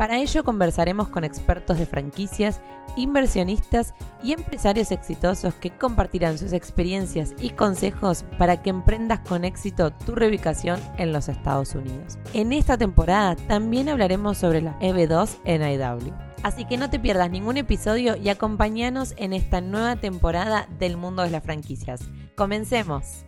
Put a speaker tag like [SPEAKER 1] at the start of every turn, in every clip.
[SPEAKER 1] Para ello conversaremos con expertos de franquicias, inversionistas y empresarios exitosos que compartirán sus experiencias y consejos para que emprendas con éxito tu reubicación en los Estados Unidos. En esta temporada también hablaremos sobre la EB2 en IW. Así que no te pierdas ningún episodio y acompáñanos en esta nueva temporada del mundo de las franquicias. Comencemos.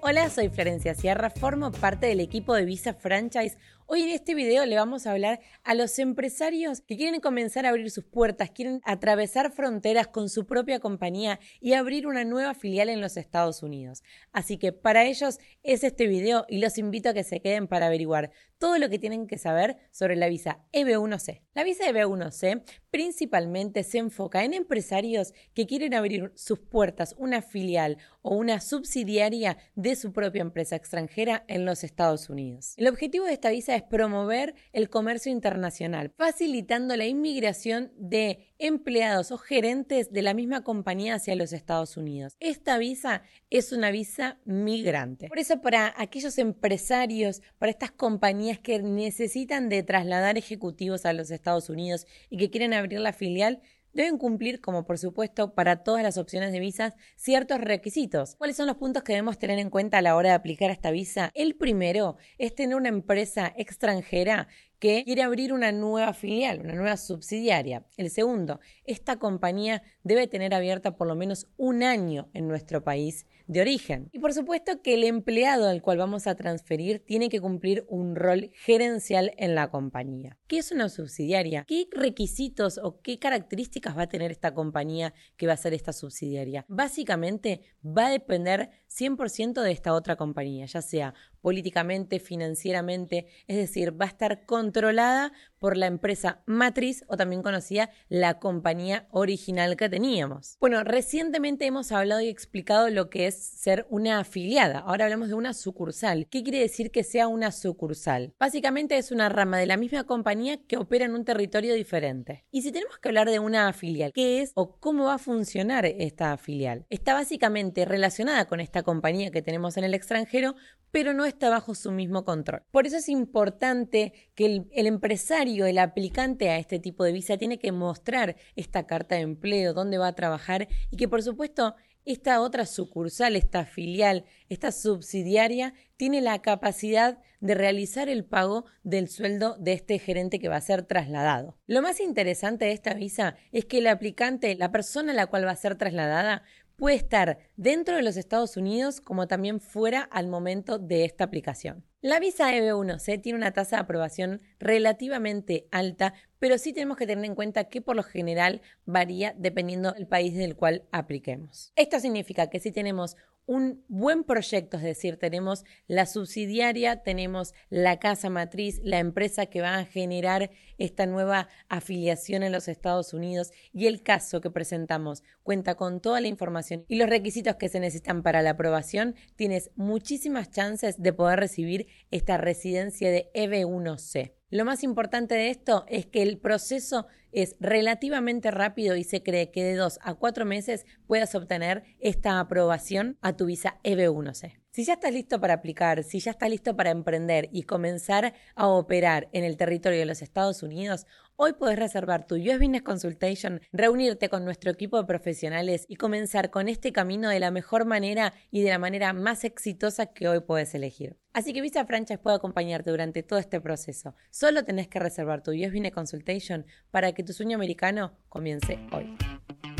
[SPEAKER 1] Hola, soy Florencia Sierra, formo parte del equipo de Visa Franchise Hoy en este video le vamos a hablar a los empresarios que quieren comenzar a abrir sus puertas, quieren atravesar fronteras con su propia compañía y abrir una nueva filial en los Estados Unidos. Así que para ellos es este video y los invito a que se queden para averiguar todo lo que tienen que saber sobre la visa EB1C. La visa EB1C principalmente se enfoca en empresarios que quieren abrir sus puertas, una filial o una subsidiaria de su propia empresa extranjera en los Estados Unidos. El objetivo de esta visa es promover el comercio internacional, facilitando la inmigración de empleados o gerentes de la misma compañía hacia los Estados Unidos. Esta visa es una visa migrante. Por eso para aquellos empresarios, para estas compañías que necesitan de trasladar ejecutivos a los Estados Unidos y que quieren abrir la filial, deben cumplir, como por supuesto para todas las opciones de visas, ciertos requisitos. ¿Cuáles son los puntos que debemos tener en cuenta a la hora de aplicar esta visa? El primero es tener una empresa extranjera que quiere abrir una nueva filial, una nueva subsidiaria. El segundo, esta compañía debe tener abierta por lo menos un año en nuestro país de origen. Y por supuesto que el empleado al cual vamos a transferir tiene que cumplir un rol gerencial en la compañía. ¿Qué es una subsidiaria? ¿Qué requisitos o qué características va a tener esta compañía que va a ser esta subsidiaria? Básicamente va a depender 100% de esta otra compañía, ya sea políticamente, financieramente, es decir, va a estar controlada por la empresa matriz o también conocida la compañía original que teníamos. Bueno, recientemente hemos hablado y explicado lo que es ser una afiliada. Ahora hablamos de una sucursal. ¿Qué quiere decir que sea una sucursal? Básicamente es una rama de la misma compañía que opera en un territorio diferente. Y si tenemos que hablar de una filial, ¿qué es o cómo va a funcionar esta filial? Está básicamente relacionada con esta compañía que tenemos en el extranjero, pero no está bajo su mismo control. Por eso es importante que el, empresario el aplicante a este tipo de visa tiene que mostrar esta carta de empleo, dónde va a trabajar y que por supuesto esta otra sucursal, esta filial, esta subsidiaria, tiene la capacidad de realizar el pago del sueldo de este gerente que va a ser trasladado. Lo más interesante de esta visa es que el aplicante, la persona a la cual va a ser trasladada, puede estar dentro de los Estados Unidos como también fuera al momento de esta aplicación. La visa EB1C tiene una tasa de aprobación relativamente alta, pero sí tenemos que tener en cuenta que por lo general varía dependiendo del país del cual apliquemos. Esto significa que si tenemos un buen proyecto, es decir, tenemos la subsidiaria, tenemos la casa matriz, la empresa que va a generar esta nueva afiliación en los Estados Unidos y el caso que presentamos cuenta con toda la información y los requisitos que se necesitan para la aprobación, tienes muchísimas chances de poder recibir esta residencia de EB1C. Lo más importante de esto es que el proceso es relativamente rápido y se cree que de dos a cuatro meses puedas obtener esta aprobación a tu visa EB1C. Si ya estás listo para aplicar, si ya estás listo para emprender y comenzar a operar en el territorio de los Estados Unidos, hoy puedes reservar tu US Business Consultation, reunirte con nuestro equipo de profesionales y comenzar con este camino de la mejor manera y de la manera más exitosa que hoy puedes elegir. Así que Visa Franchise puede acompañarte durante todo este proceso. Solo tenés que reservar tu US Business Consultation para que tu sueño americano comience hoy.